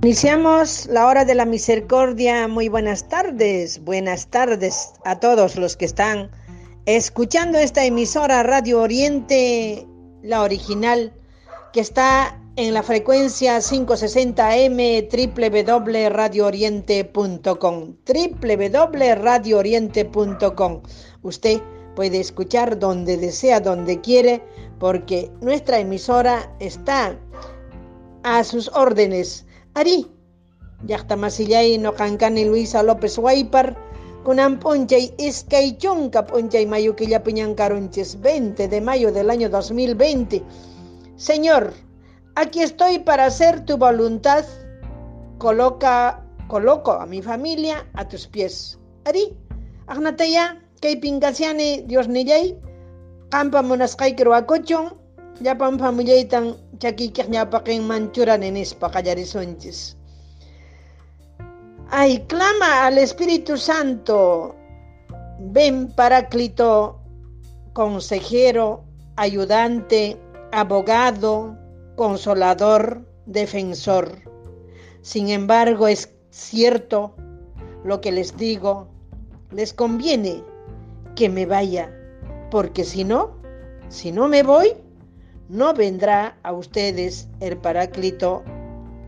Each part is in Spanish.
Iniciamos la hora de la misericordia. Muy buenas tardes. Buenas tardes a todos los que están escuchando esta emisora Radio Oriente, la original, que está en la frecuencia 560M www.radiooriente.com www.radiooriente.com Usted puede escuchar donde desea, donde quiere, porque nuestra emisora está a sus órdenes. Ari, llaqtamasillay noqankani Luisa López Waipar, kunan p'unchay iskay chunka p'unchay mayo carunches 20 de mayo del año 2020. Señor, aquí estoy para hacer tu voluntad. Coloca, coloco a mi familia a tus pies. Ari, agnataya, kay pinkasiani Dios nillay, qampa munasqayki ruwakuchun, llapan famullaytan qallarisunchis. Ay, clama al Espíritu Santo. Ven, Paráclito, consejero, ayudante, abogado, consolador, defensor. Sin embargo, es cierto lo que les digo, les conviene que me vaya, porque si no, si no me voy, no vendrá a ustedes el Paráclito.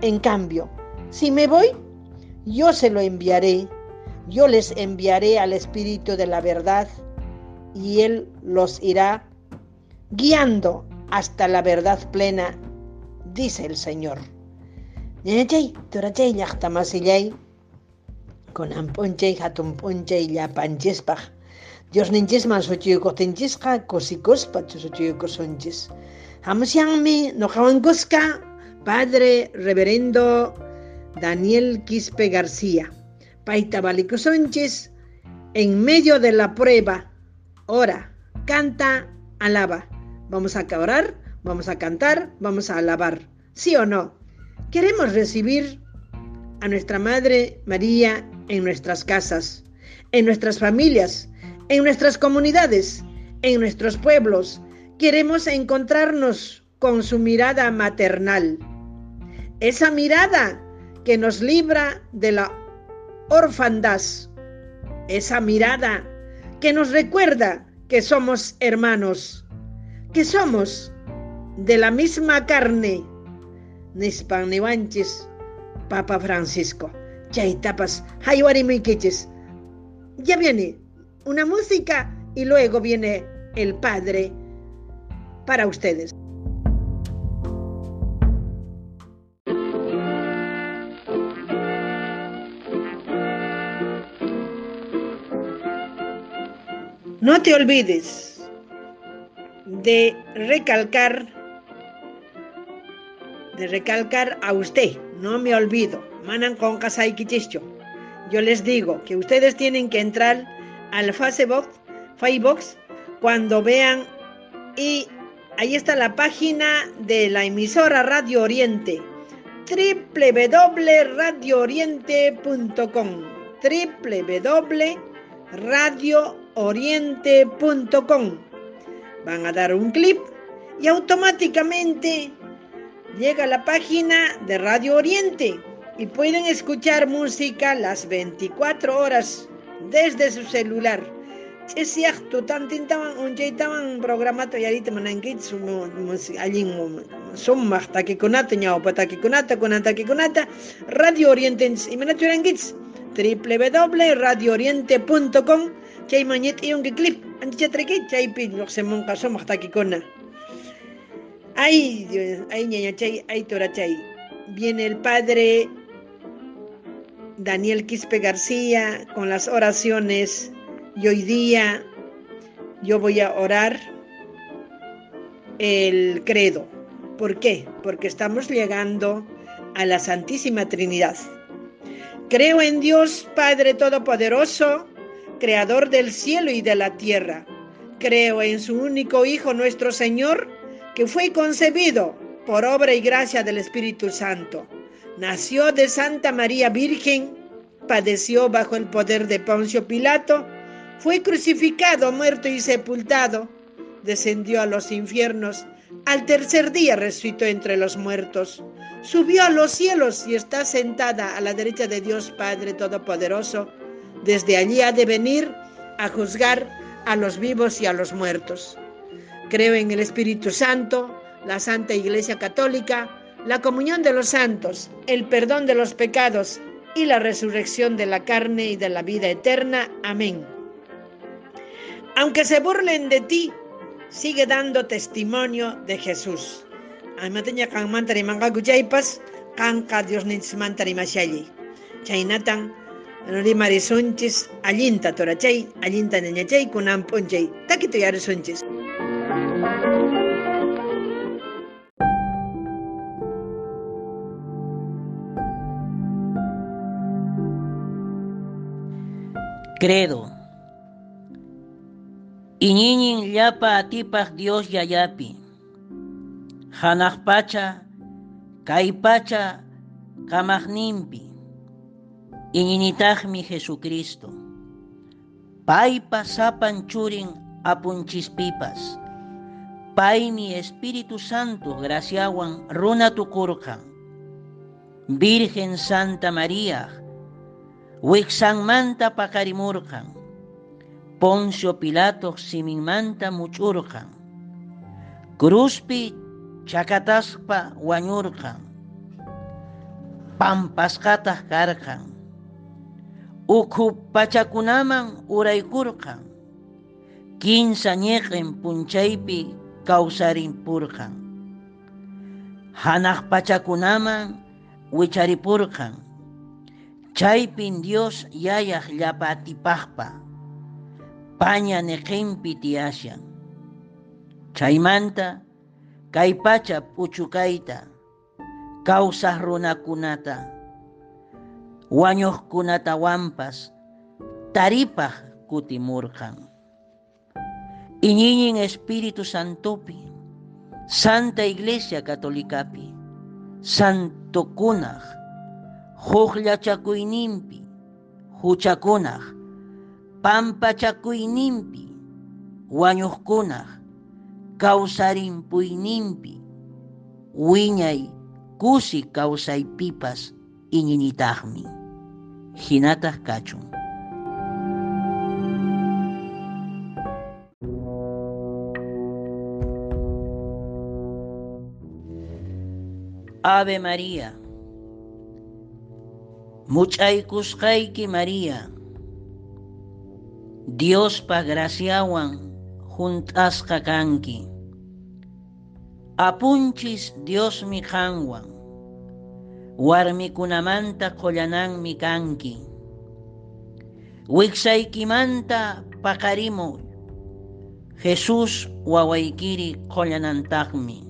En cambio, si me voy, yo se lo enviaré, yo les enviaré al Espíritu de la verdad y Él los irá guiando hasta la verdad plena, dice el Señor. Dios kusikuspa suchuyukusunchis. Hamusyanmi noqawankusqa Padre Reverendo Daniel Quispe García. Paita Sánchez, en medio de la prueba, ora, canta, alaba. Vamos a orar, vamos a cantar, vamos a alabar. ¿Sí o no? Queremos recibir a nuestra Madre María en nuestras casas, en nuestras familias, en nuestras comunidades, en nuestros pueblos. Queremos encontrarnos con su mirada maternal. Esa mirada que nos libra de la orfandad. Esa mirada que nos recuerda que somos hermanos, que somos de la misma carne. Nispan Papa Francisco. Chaitapas, Ya viene una música y luego viene el Padre para ustedes. No te olvides de recalcar, de recalcar a usted, no me olvido, manan con Yo les digo que ustedes tienen que entrar al Facebook, Facebook cuando vean y ahí está la página de la emisora Radio Oriente www.radiooriente.com www.radiooriente.com Van a dar un clip y automáticamente llega a la página de Radio Oriente y pueden escuchar música las 24 horas desde su celular. Es cierto, tantintawan unchaytawan takikunata Radio Oriente imanachurankitsu www.radiooriente.com chay mañet iyunki clip antichatriki chaypi lluqsimunqa sumaq takikuna ay Dios, ay ay viene el padre Daniel Quispe García con las oraciones y hoy día yo voy a orar el credo. ¿Por qué? Porque estamos llegando a la Santísima Trinidad. Creo en Dios Padre Todopoderoso, Creador del cielo y de la tierra. Creo en su único Hijo nuestro Señor, que fue concebido por obra y gracia del Espíritu Santo Nació de Santa María Virgen, padeció bajo el poder de Poncio Pilato, fue crucificado, muerto y sepultado, descendió a los infiernos, al tercer día resucitó entre los muertos, subió a los cielos y está sentada a la derecha de Dios Padre Todopoderoso. Desde allí ha de venir a juzgar a los vivos y a los muertos. Creo en el Espíritu Santo, la Santa Iglesia Católica, la comunión de los santos, el perdón de los pecados y la resurrección de la carne y de la vida eterna. Amén. Aunque se burlen de ti, sigue dando testimonio de Jesús. Aymataña kan mantari manqakuchaypas kanqa Dios mantari mashalli. Chaynatan rimarisunchis allinta torachay, allinta ñañachay kunan p'unchay. Takitu yarisunchis. Credo. Iñiñin llapa atipaq Dios yayapi. Hanaq pacha, kay pacha, kamaqninpi. Iñinitaqmi Jesucristo. Paypa sapan churin apunchispipas. Paymi Espíritu Santo graciawan runa tukurqan. Virgen Santa María, wiksanmanta pakarimurqan. Poncio Pilato siminmanta much'urqan. Cruzpi chakataspa wañurqan. Pampasqataq karqan. Ukhu pachakunaman uraykurqan. Kinsa ñeqin punchaypi kawsarimpurqan. Hanaq pachakunaman wicharipurqan. Chaypin Dios yayaq paña neqinpi tiyashan. Chaymanta kay pacha puchukayta kawsaq runakunata wañuqkunatawampas taripaq kutimurqan. Iñiñin Espíritu Santopi, Santa Iglesia Catolicapi, Santo kunaq, huqllachakuyninpi, huchakunaq, pampachakuyninpi, wañuqkunaq, kawsarimpuyninpi, wiñay kusi kawsaypipas iñinitaqmi, hinataq kachun. Ave María, much'aykusqayki María, Diospa graciawan junt'asqa kanki. Apunchis Diosmi qanwan, warmikunamanta qollananmi kanki. Wiksaykimanta paqarimuy, Jesús wawaykiri qollanantaqmi.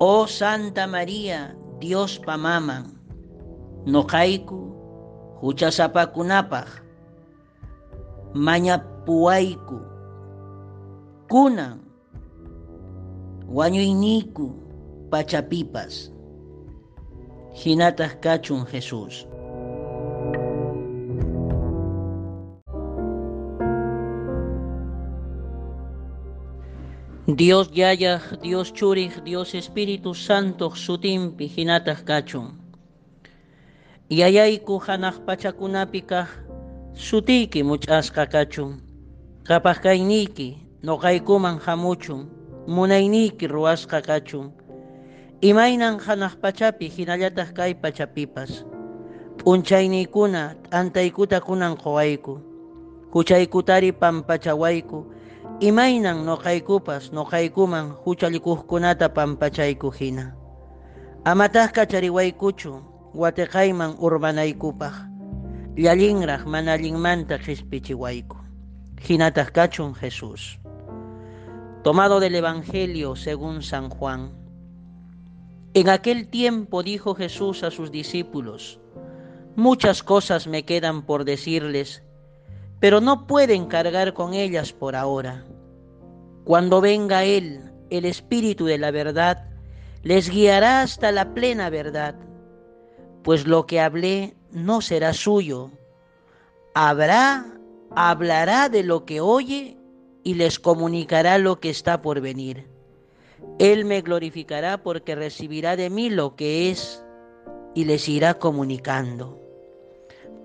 Oh Santa María, Diospa maman, noqayku huchasapakunapaq mañapuwayku kunan wañuyniku pachapipas hinataq kachun Jesús. Dios yaya, Dios churij, Dios Espíritu Santo sutimpi hinataq kachun. Yayayku hanaq pachakunapi kaq sutiyki much'asqa kachun. Kapaq kayniyki noqaykuman hamuchun, munayniyki ruwasqa kachun. Imaynan hanaq pachapi hinallataq kay pachapipas. P'unchayniykuna t'antaykuta kunan qowayku. Huchaykutari pampachawayku. Imaynan noqaykupas noqaykuman huchalikuqkunata pampachayku hina. Amataq kachariwaykuchu watiqayman qispichiwayku. Hinataq kachun Jesús. Tomado del Evangelio según San Juan. En aquel tiempo dijo Jesús a sus discípulos, muchas cosas me quedan por decirles, pero no pueden cargar con ellas por ahora. Cuando venga Él, el Espíritu de la verdad, les guiará hasta la plena verdad, pues lo que hablé no será suyo. Habrá, hablará de lo que oye y les comunicará lo que está por venir. Él me glorificará porque recibirá de mí lo que es y les irá comunicando.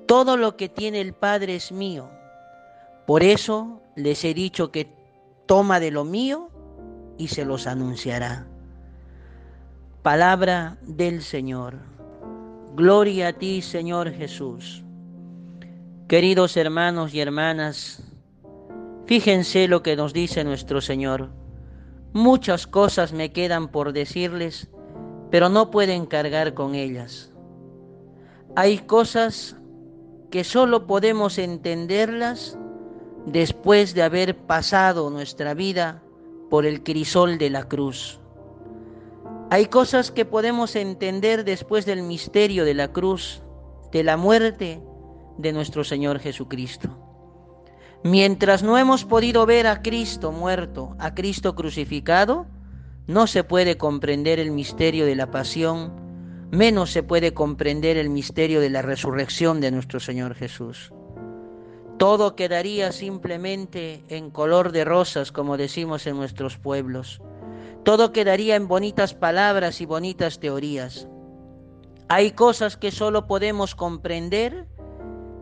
Todo lo que tiene el Padre es mío. Por eso les he dicho que toma de lo mío y se los anunciará. Palabra del Señor. Gloria a ti, Señor Jesús. Queridos hermanos y hermanas, fíjense lo que nos dice nuestro Señor. Muchas cosas me quedan por decirles, pero no pueden cargar con ellas. Hay cosas que solo podemos entenderlas después de haber pasado nuestra vida por el crisol de la cruz. Hay cosas que podemos entender después del misterio de la cruz, de la muerte de nuestro Señor Jesucristo. Mientras no hemos podido ver a Cristo muerto, a Cristo crucificado, no se puede comprender el misterio de la pasión, menos se puede comprender el misterio de la resurrección de nuestro Señor Jesús. Todo quedaría simplemente en color de rosas, como decimos en nuestros pueblos todo quedaría en bonitas palabras y bonitas teorías. Hay cosas que solo podemos comprender,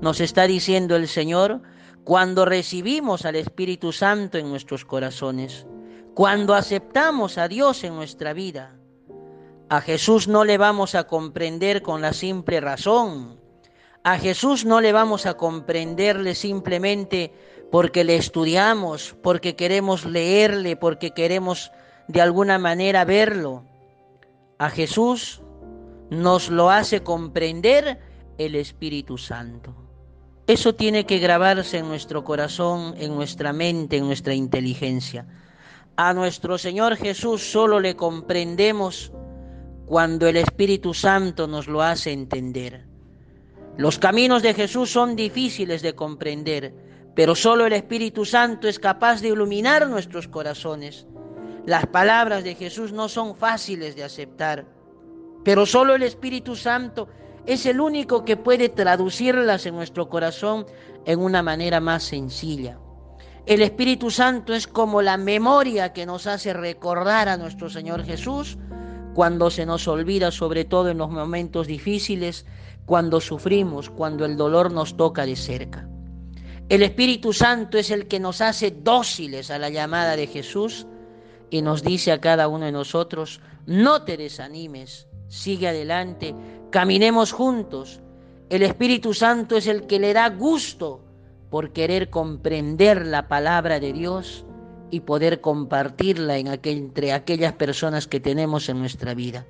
nos está diciendo el Señor, cuando recibimos al Espíritu Santo en nuestros corazones, cuando aceptamos a Dios en nuestra vida. A Jesús no le vamos a comprender con la simple razón. A Jesús no le vamos a comprenderle simplemente porque le estudiamos, porque queremos leerle, porque queremos de alguna manera verlo. A Jesús nos lo hace comprender el Espíritu Santo. Eso tiene que grabarse en nuestro corazón, en nuestra mente, en nuestra inteligencia. A nuestro Señor Jesús solo le comprendemos cuando el Espíritu Santo nos lo hace entender. Los caminos de Jesús son difíciles de comprender, pero solo el Espíritu Santo es capaz de iluminar nuestros corazones las palabras de Jesús no son fáciles de aceptar, pero solo el Espíritu Santo es el único que puede traducirlas en nuestro corazón en una manera más sencilla. El Espíritu Santo es como la memoria que nos hace recordar a nuestro Señor Jesús cuando se nos olvida, sobre todo en los momentos difíciles, cuando sufrimos, cuando el dolor nos toca de cerca. El Espíritu Santo es el que nos hace dóciles a la llamada de Jesús y nos dice a cada uno de nosotros, no te desanimes, sigue adelante, caminemos juntos. El Espíritu Santo es el que le da gusto por querer comprender la palabra de Dios y poder compartirla en entre aquellas personas que tenemos en nuestra vida.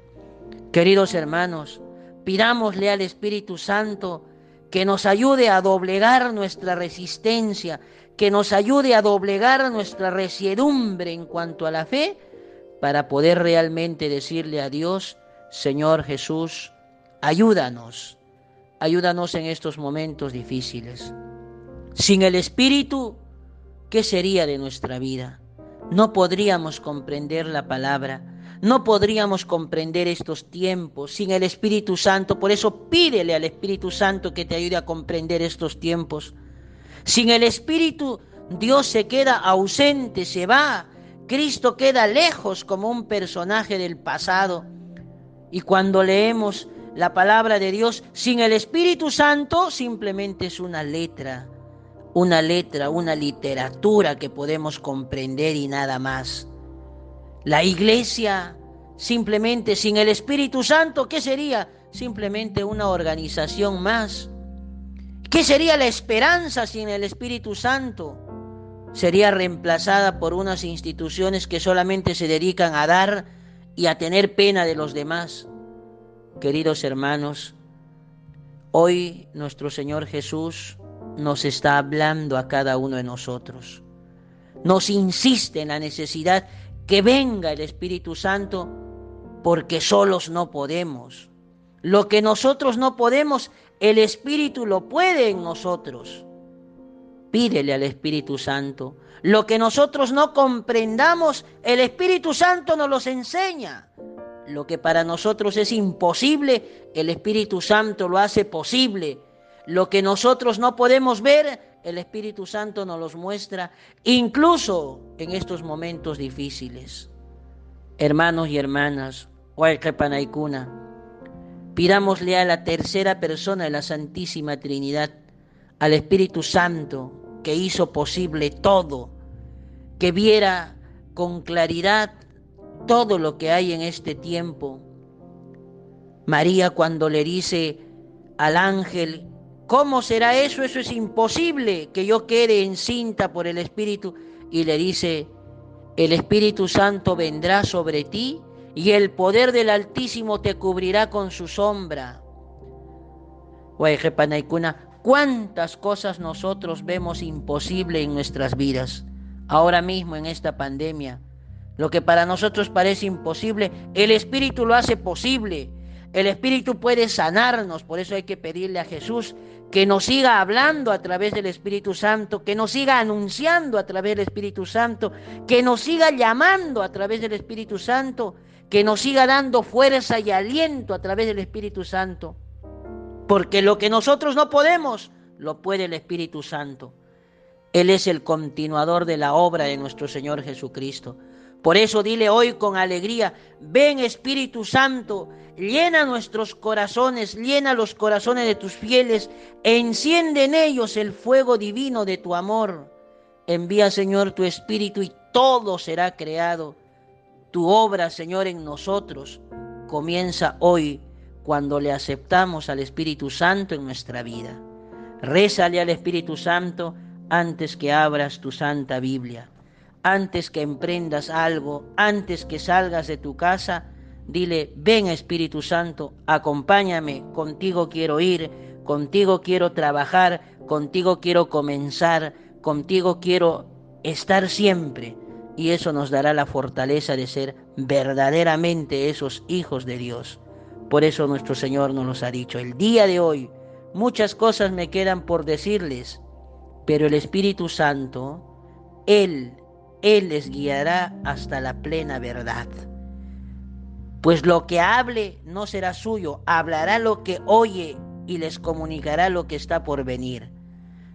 Queridos hermanos, pidámosle al Espíritu Santo que nos ayude a doblegar nuestra resistencia, que nos ayude a doblegar nuestra resiedumbre en cuanto a la fe, para poder realmente decirle a Dios, Señor Jesús, ayúdanos, ayúdanos en estos momentos difíciles. Sin el Espíritu, ¿qué sería de nuestra vida? No podríamos comprender la palabra, no podríamos comprender estos tiempos sin el Espíritu Santo. Por eso pídele al Espíritu Santo que te ayude a comprender estos tiempos. Sin el Espíritu, Dios se queda ausente, se va. Cristo queda lejos como un personaje del pasado. Y cuando leemos la palabra de Dios sin el Espíritu Santo, simplemente es una letra, una letra, una literatura que podemos comprender y nada más. La iglesia, simplemente sin el Espíritu Santo, ¿qué sería? Simplemente una organización más. ¿Qué sería la esperanza sin el Espíritu Santo? Sería reemplazada por unas instituciones que solamente se dedican a dar y a tener pena de los demás. Queridos hermanos, hoy nuestro Señor Jesús nos está hablando a cada uno de nosotros. Nos insiste en la necesidad que venga el Espíritu Santo porque solos no podemos. Lo que nosotros no podemos, el Espíritu lo puede en nosotros. Pídele al Espíritu Santo. Lo que nosotros no comprendamos, el Espíritu Santo nos los enseña. Lo que para nosotros es imposible, el Espíritu Santo lo hace posible. Lo que nosotros no podemos ver, el Espíritu Santo nos los muestra, incluso en estos momentos difíciles. Hermanos y hermanas, Panaikuna, pidámosle a la tercera persona de la Santísima Trinidad, al Espíritu Santo, que hizo posible todo, que viera con claridad todo lo que hay en este tiempo. María cuando le dice al ángel, ¿cómo será eso? Eso es imposible que yo quede encinta por el Espíritu. Y le dice, el Espíritu Santo vendrá sobre ti y el poder del Altísimo te cubrirá con su sombra. ¿Cuántas cosas nosotros vemos imposible en nuestras vidas? Ahora mismo en esta pandemia, lo que para nosotros parece imposible, el Espíritu lo hace posible. El Espíritu puede sanarnos, por eso hay que pedirle a Jesús que nos siga hablando a través del Espíritu Santo, que nos siga anunciando a través del Espíritu Santo, que nos siga llamando a través del Espíritu Santo, que nos siga dando fuerza y aliento a través del Espíritu Santo. Porque lo que nosotros no podemos, lo puede el Espíritu Santo. Él es el continuador de la obra de nuestro Señor Jesucristo. Por eso dile hoy con alegría, ven Espíritu Santo, llena nuestros corazones, llena los corazones de tus fieles, enciende en ellos el fuego divino de tu amor. Envía, Señor, tu Espíritu y todo será creado. Tu obra, Señor, en nosotros comienza hoy cuando le aceptamos al Espíritu Santo en nuestra vida. Rézale al Espíritu Santo antes que abras tu santa Biblia antes que emprendas algo, antes que salgas de tu casa, dile, ven Espíritu Santo, acompáñame, contigo quiero ir, contigo quiero trabajar, contigo quiero comenzar, contigo quiero estar siempre. Y eso nos dará la fortaleza de ser verdaderamente esos hijos de Dios. Por eso nuestro Señor nos los ha dicho. El día de hoy muchas cosas me quedan por decirles, pero el Espíritu Santo, Él él les guiará hasta la plena verdad. Pues lo que hable no será suyo, hablará lo que oye y les comunicará lo que está por venir.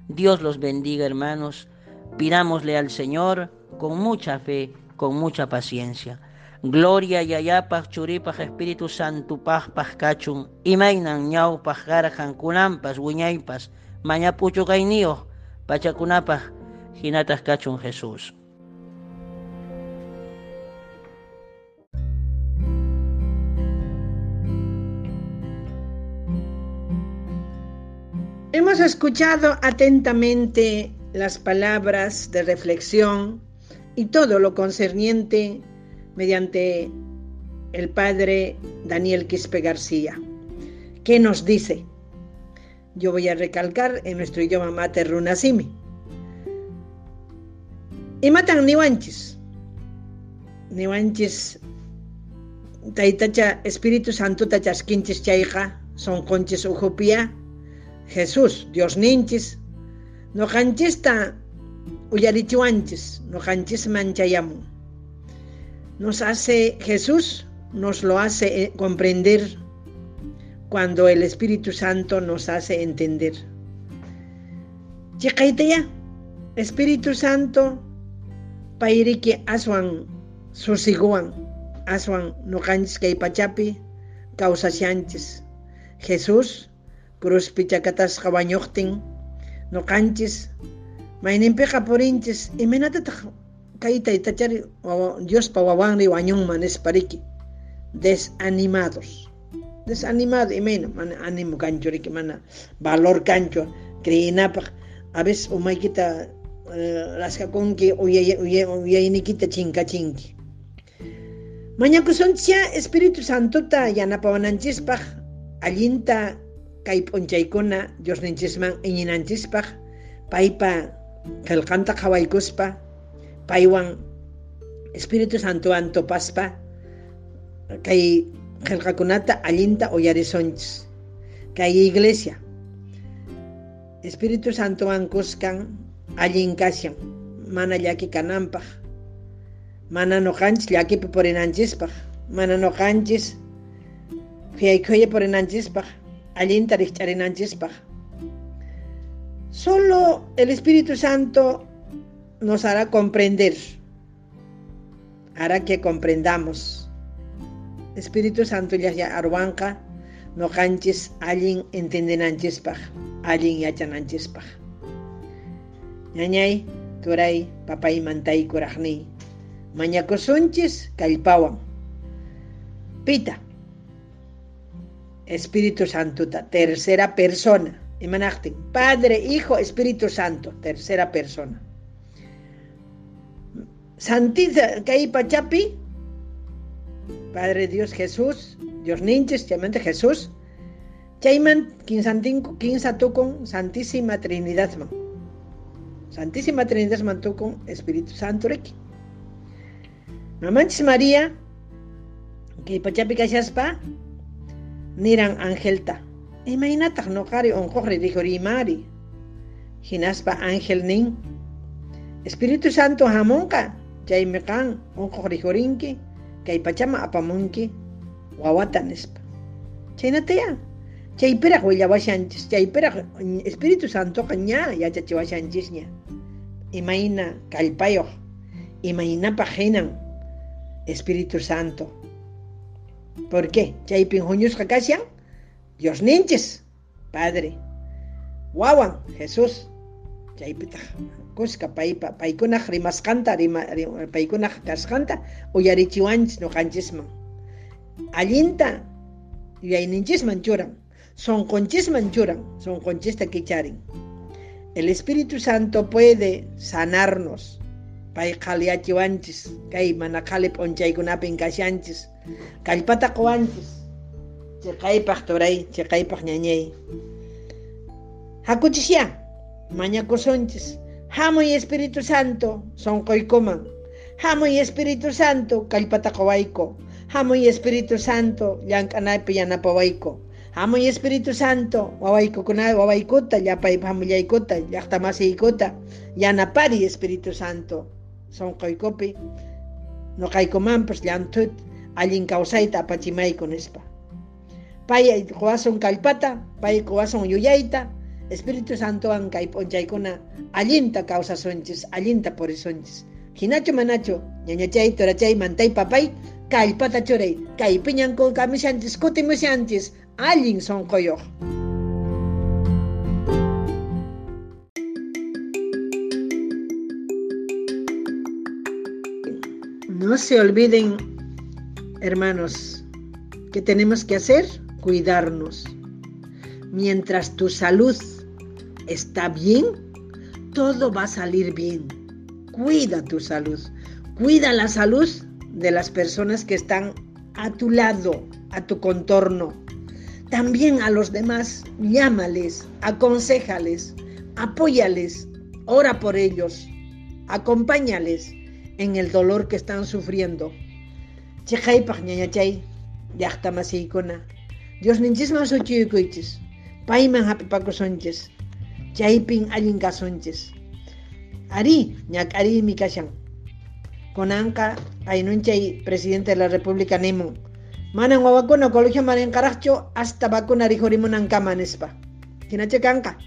Dios los bendiga, hermanos. Pidámosle al Señor con mucha fe, con mucha paciencia. Gloria y ayapaj churipaj Espíritu Santo paj cachun, imainan ñau paj garjan kunampas wiñaypas, mañapucho kainio, pachacunapaj, jinatas cachun Jesús. Hemos escuchado atentamente las palabras de reflexión y todo lo concerniente mediante el padre Daniel Quispe García. ¿Qué nos dice? Yo voy a recalcar en nuestro idioma mater runasimi. Y matan niwanchis. Niwanchis taitacha Espíritu Santo tachasquinchis chaiqa son conchis ujupia Jesús, Dios ninchis, no canchista uyarichuanchis, no canchis manchayamu. Nos hace Jesús, nos lo hace eh, comprender cuando el Espíritu Santo nos hace entender. ya, Espíritu Santo, pairiki aswan susiguan, aswan no canchis pachapi, causa Jesús, cruzpi chakatasqa wañuqtin nuqanchis mayninpiqa purinchis iminatataq kay taytachari Diospa wawanri wañunman nispariki desanimados. Desanimado imayna mana ánimo kanchu riki mana valor kanchu creyinapaq a veces umaykita raskakunki uyaynikita chinkachinki mañakusunchis ya Espíritu Santota yanapawananchispaq allinta kay p'unchaykuna Diosninchisman iñinanchispaq paypa qillqanta qhawaykuspa paywan Espíritu Santowan tupaspa kay qillqakunata allinta uyarisonchis kay iglesia Espíritu Santowan kuskan allin kashan mana llaki kananpaq mana nuqanchis llakipi purinanchispaq mana nuqanchis fiyaykhuya purinanchispaq allinta rikch'arinanchispaq. Solo el Espíritu Santo nos hará comprender hará que comprendamos. Espíritu Santo ya arwanka no canches alguien entendenanchispaj, alguien yachananchispaj. Ñañay, turay, papay mantay kurajni. Mañacosunchis kalpawan. Pita. Espíritu Santo, tercera persona. Imanachtin. Padre, Hijo, Espíritu Santo, tercera persona. Santiza, pachapi. Padre Dios Jesús, Dios ninches, llamante Jesús. Chayman, quinza con Santísima Trinidad. Santísima Trinidad man con Espíritu Santo reki. Mamanchis María, que pachapi kashaspa, niran angelta. Imaynataq nuqari unquqri rihurimari. Hinaspa ángel nin. Espíritu Santo hamunqa chaymi qan unquq rihurinki kay pachama apamunki wawata nispa. Chaynataya. Chaypiraq willawashanchis, chaypiraq Espíritu Santoqa ña yachachiwashanchisña. Imayna kallpayuq, imaynapaq hinan Espíritu Santo. ¿Por qué? Chaypin Dios ninches, Padre. Wawan, Jesús. Chaypita, kuska paipa, paikunaj rimasqanta, rima, paikunaj kasqanta, uyarichiwanchis nuqanchisman. Allinta, yuyayninchisman churan, sonqonchisman churan, sonqonchista kicharin. El Espíritu Santo puede sanarnos. Pay qhaliyachiwanchis, kay mana qhali p'unchaykunapin kashanchis, kallpata quwanchis. Chaqaypaq turay, chaqaypaq ñañay. Hakuchisya, mañakusunchis. Hamuy Espíritu Santo, sonqoykuman. Hamuy Espíritu Santo, kallpata qawayko. Hamuy Espíritu Santo, llank'anaypi yanapawayko. Hamuy Espíritu Santo, wawaykukunay wawaykuta, llapay hamullaykuta, llaqtamasiykuta, yanapari Espíritu Santo. Sonqoykupi, noqaykumanpas llantut, allin kawsayta apachimayku nispa. Pay kuwason kalpata, pay kuwason yuyayta, Espíritu Santo an kay p'unchaykuna allinta kawsasunchis, allinta purissunchis. Hinachu manachu, ñañachay, turachay, mantay papay, kallpata churay, kay piñanku kamishanchis, kutimushanchis, allin sonqoyoq. No se olviden, hermanos, que tenemos que hacer cuidarnos. Mientras tu salud está bien, todo va a salir bien. Cuida tu salud. Cuida la salud de las personas que están a tu lado, a tu contorno. También a los demás, llámales, aconsejales, apóyales, ora por ellos, acompáñales en el dolor que están sufriendo. Chejaypaq ñañachay, llaqtamasiykuna. Dios ninchisman suchiyukuychis. Payman hapipakusunchis. Chaypin allin kasunchis. Ari, ñak'ariymi kashan. Kunanqa aynunchay presidente de la República nimun. Manan wawakuna colegio marinqaraqchu hasta vacuna rijurimunankama nispa. Hinacha kanqa.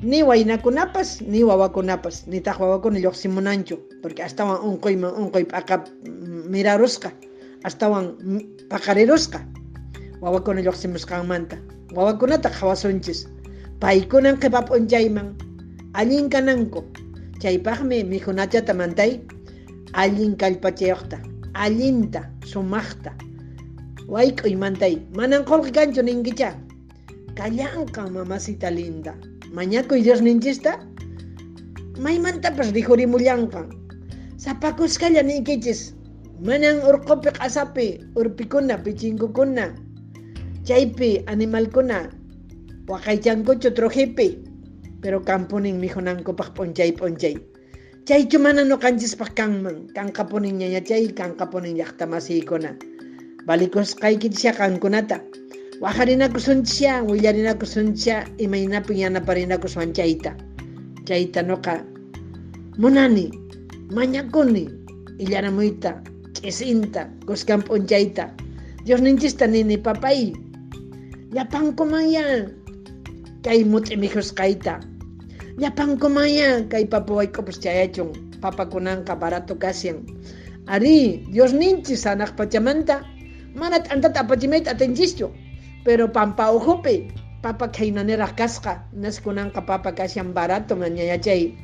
Ni waynakunapas, ni wawakunapas, ni taq wawakuna lluqsimunanchu, porque astawan unquyman unquy p'aqa mirarusqa, astawan paqarirusqa. Wawakuna lluqsimusqanmanta. Wawakunata qhawasunchis. Paykunan qipa p'unchayman allin kananku. Chaypaqmi mikhunachata mantay allin kallpachayuqta, allinta, sumaqta. Wayk'uy mantay, manan qullqi kanchu ninkicha. Kallanqa mamacita linda. Mañakuy Dios ninchista, maymantapas rihurimullanqa. Sapakuskalla ninkichis. Manan urqupi q'asapi, urpikuna, pichinkukuna, chaypi animalkuna, waqaychankuchu trujipi, pero kampunin mijunankupaq p'unchay p'unchay. Chaychu mana nuqanchispaq kanman, kanqapunin ñañachay, kanqapunin llaqtamasiykuna. Valikusqaykichya kankunata. Wajarinakusunchya, willarinakusunchya, imaynapin yanapariнаkuswan chayta. Chayta nuqa munani, mañakuni, illaramuyta, ch'isinta, kuskan p'unchayta. Dios ninchista nini papay, llapankumanya, kay mut'imijusqayta. Llapankumanya, kay papawayk'upus chayachun, papakunanqa barato kasyan. Ari, Dios ninchis anak pachamanta, manat antat apachimet atenchisyo, pero pampa ujupe, papa kainanera kasqa, naskunanqa papa kashan barato mañayachay.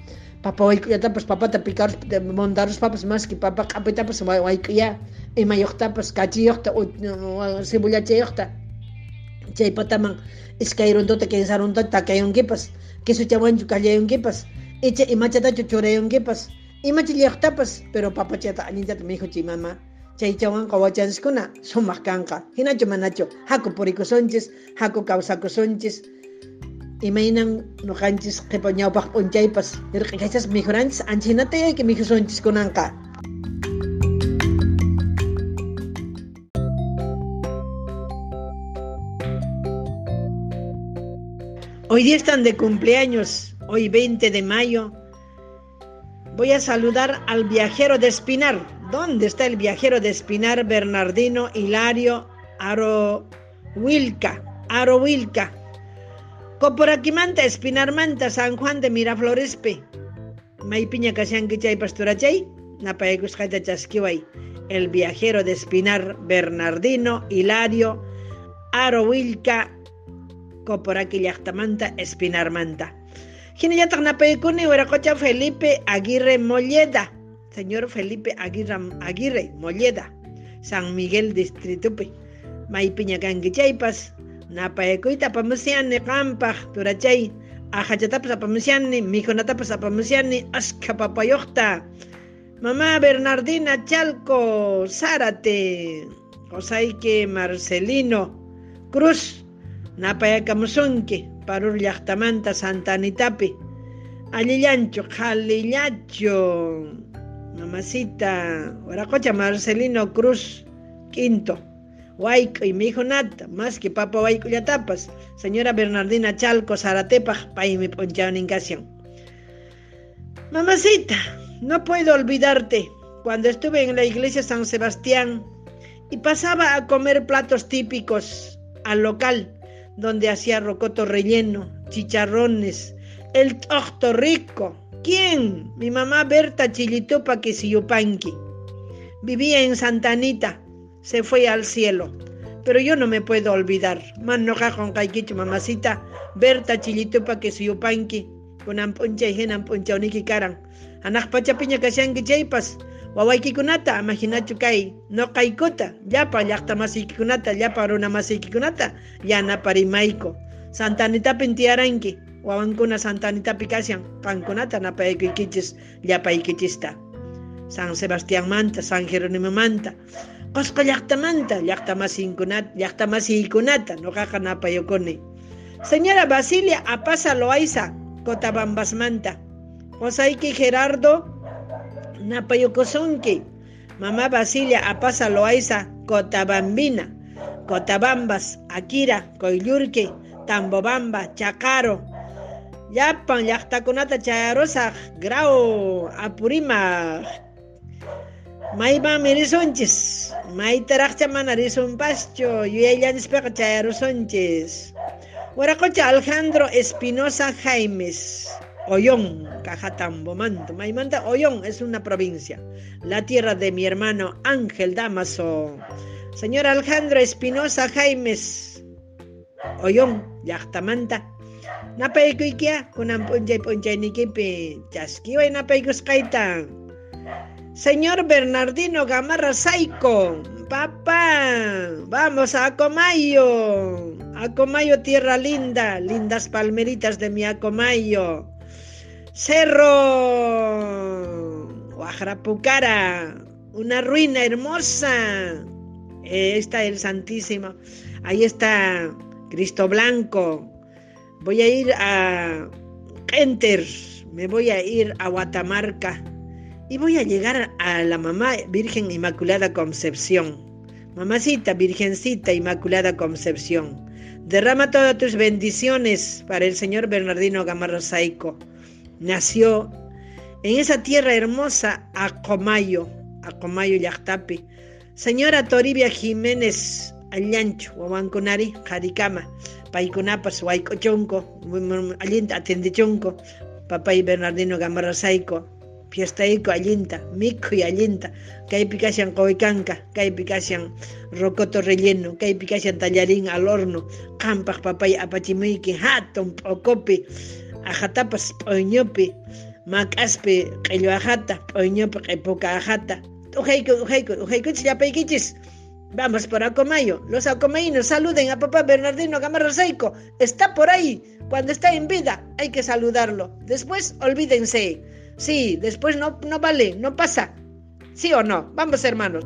Papa wayk'uyatapas papata picaros montaros papas que papa q'apitapas wayk'uya, imayuqtapas kachiyuqta, cebollachayuqta. Chay pataman iskay runtota kinsarunta takayunkipas, queso chawanchu kallayunkipas, icha imachatachu churayunkipas, imachi llaqtapas, pero papachata añintata mijuchi mama. Chay chawanqa wachanskuna sumaq kanqa. Hinachu manachu, haku purikusunchis, haku kawsakusunchis, imaynan nuqanchis qipa ñawpaq p'unchaypas irq'ichas mijuranchis ancha hinatayayki mijusunchis kunanqa. Hoy día están de cumpleaños, hoy 20 de mayo. Voy a saludar al viajero de Espinar. ¿Dónde está el viajero de Espinar? Bernardino Hilario Aro Wilca. Aro Wilca. Coporaquimanta, Espinar Manta, San Juan de Miraflorespe. Maipiña Casianquichay Pasturachay. Napaekuscaita Chasquiway. El viajero de Espinar, Bernardino Hilario Aro Wilca Coporaqui llaqtamanta Espinarmanta. Hinallataq napaykuni Huiracocha Felipe Aguirre Molleda. Señor Felipe Aguirre, Aguirre Molleda. San Miguel Distritupi. Maypiña kankichaypas. Napaykuyta apamusyani qampaq turachay. Ajachatapas apamusyani, mikunatapas apamusyani, aska papayuqta. Mamá Bernardina Chalco Zárate. Josayque Marcelino Cruz. Napayakamusunki parur llaqtamanta santanitapi. Allillanchu qhalillachu mamacita waraqucha Marcelino Cruz Quinto. Wayk'uy mijunata más que papa wayk'ullatapas señora Bernardina Chalco Zaratepaj paymi p'unchawninkasion mamacita no puedo olvidarte. Cuando estuve en la iglesia San Sebastián y pasaba a comer platos típicos al local donde hacía rocoto relleno, chicharrones, el tosto rico. ¿Quién? Mi mamá Berta Chilitupa Quesillopanqui. Vivía en Santa Anita, se fue al cielo. Pero yo no me puedo olvidar. Manoja con caiquicho, mamacita. Berta Chilitupa Quesillopanqui. Con ampuncha y gen ampuncha uniki karan. Anak pachapiña kashanki chaypas. wawaykikunata imaginachu kay noqaykuta llapa llaqta masiykikunata llapa runa masiykikunata yanaparimayku santanitapin tiyaranki wawankuna santanitapi kasyan qankunata napayaykichis llapaykichista San Sebastián manta San Jerónimo manta qosqa llaqtamanta llaqta masiykunata llaqta masiykunata noqaqa napayukuni Señora Basilia Apasa Loaiza Cotabambas manta Josayki Gerardo Napayukosunki, Mamá Basilia Apasa Loaiza, Cotabambina, Cotabambas, Akira, Coyllurque, Tambobamba, Chacaro, Yapan, Yachtakunata Chayarosaj, Grau, Apurima, Mayma Mirisonchis, Maitaracha Manarisun Pascho, Yuellanispeca Chayarosonchis, Huaracocha Alejandro Espinosa Jaimes, Ollón, Cajatambo, Manto, Maimanta, Ollón es una provincia, la tierra de mi hermano Ángel Damaso. Señor Alejandro Espinosa Jaimes, Ollón, Yachtamanta. Napaikuikia, kunan punjay punjay nikipi, chaskiway napaikusqayta. Señor Bernardino Gamarra Saico, papá, vamos a Acomayo, Acomayo, tierra linda, lindas palmeritas de mi Acomayo. Cerro Guajarapucara, una ruina hermosa. Ahí está el Santísimo. Ahí está Cristo Blanco. Voy a ir a Enter. Me voy a ir a Guatamarca. Y voy a llegar a la mamá Virgen Inmaculada Concepción. Mamacita, Virgencita Inmaculada Concepción. Derrama todas tus bendiciones para el Señor Bernardino Gamarra Saico nació en esa tierra hermosa, Acomayo, Acomayo Yachtapi. Señora Toribia Jiménez Allancho, Huamanconari, Jaricama, Paikunapas, Huaycochonco, Alienta Atendichonco, Papá y Bernardino Gamarra Saico, fiestayku allinta mikhuy allinta kaypi kashan qoykanka kaypi kashan rocoto relleno kaypi kashan tallarín al horno qampaq papay apachimuyki hatun p'ukupi ajatapas p'uyñupi mak'aspi q'illu ajata ajata Vamos por Acomayo. Los acomayinos saluden a papá Bernardino Gamarra Seiko. Está por ahí. Cuando está en vida hay que saludarlo. Después olvídense. Sí, después no, no vale, no pasa. ¿Sí o no? Vamos hermanos.